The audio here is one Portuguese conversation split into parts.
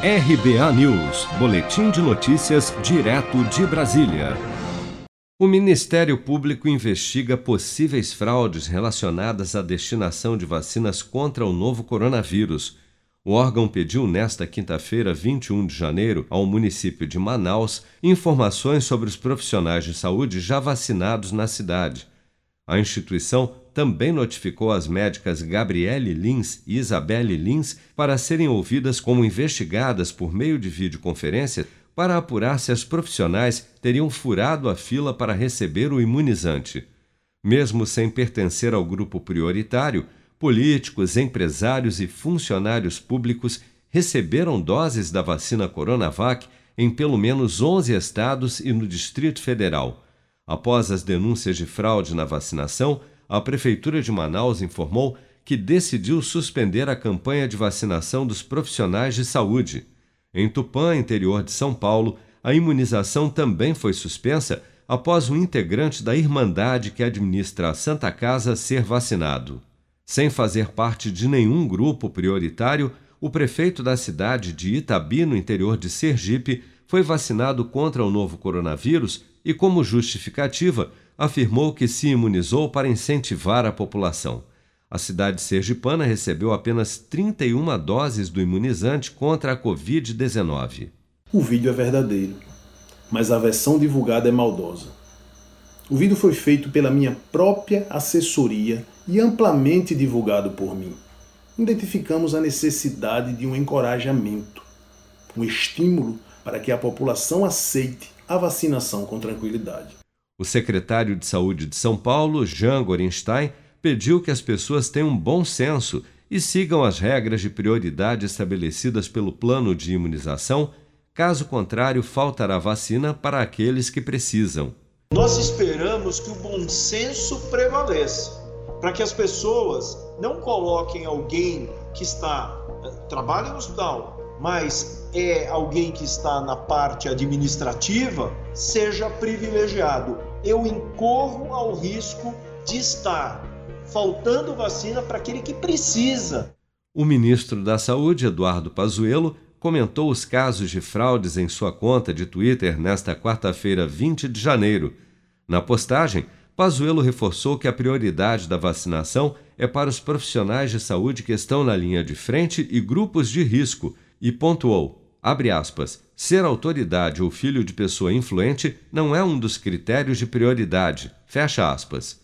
RBA News, Boletim de Notícias, direto de Brasília. O Ministério Público investiga possíveis fraudes relacionadas à destinação de vacinas contra o novo coronavírus. O órgão pediu nesta quinta-feira, 21 de janeiro, ao município de Manaus informações sobre os profissionais de saúde já vacinados na cidade. A instituição também notificou as médicas Gabriele Lins e Isabelle Lins para serem ouvidas como investigadas por meio de videoconferência para apurar se as profissionais teriam furado a fila para receber o imunizante. Mesmo sem pertencer ao grupo prioritário, políticos, empresários e funcionários públicos receberam doses da vacina Coronavac em pelo menos 11 estados e no Distrito Federal. Após as denúncias de fraude na vacinação, a Prefeitura de Manaus informou que decidiu suspender a campanha de vacinação dos profissionais de saúde. Em Tupã, interior de São Paulo, a imunização também foi suspensa após um integrante da Irmandade que administra a Santa Casa ser vacinado. Sem fazer parte de nenhum grupo prioritário, o prefeito da cidade de Itabi, no interior de Sergipe, foi vacinado contra o novo coronavírus e, como justificativa, afirmou que se imunizou para incentivar a população. A cidade sergipana recebeu apenas 31 doses do imunizante contra a Covid-19. O vídeo é verdadeiro, mas a versão divulgada é maldosa. O vídeo foi feito pela minha própria assessoria e amplamente divulgado por mim. Identificamos a necessidade de um encorajamento, um estímulo para que a população aceite a vacinação com tranquilidade. O secretário de Saúde de São Paulo, Jean Gorenstein, pediu que as pessoas tenham bom senso e sigam as regras de prioridade estabelecidas pelo plano de imunização, caso contrário, faltará vacina para aqueles que precisam. Nós esperamos que o bom senso prevaleça, para que as pessoas não coloquem alguém que está eh, trabalha no hospital, mas é alguém que está na parte administrativa, seja privilegiado. Eu incorro ao risco de estar faltando vacina para aquele que precisa. O ministro da Saúde, Eduardo Pazuello, comentou os casos de fraudes em sua conta de Twitter nesta quarta-feira, 20 de janeiro. Na postagem, Pazuello reforçou que a prioridade da vacinação é para os profissionais de saúde que estão na linha de frente e grupos de risco e pontuou, abre aspas, ser autoridade ou filho de pessoa influente não é um dos critérios de prioridade, fecha aspas.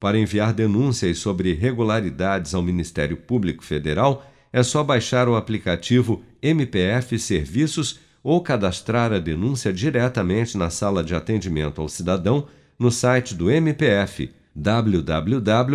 Para enviar denúncias sobre irregularidades ao Ministério Público Federal, é só baixar o aplicativo MPF Serviços ou cadastrar a denúncia diretamente na sala de atendimento ao cidadão no site do MPF www.mpf.mp.br.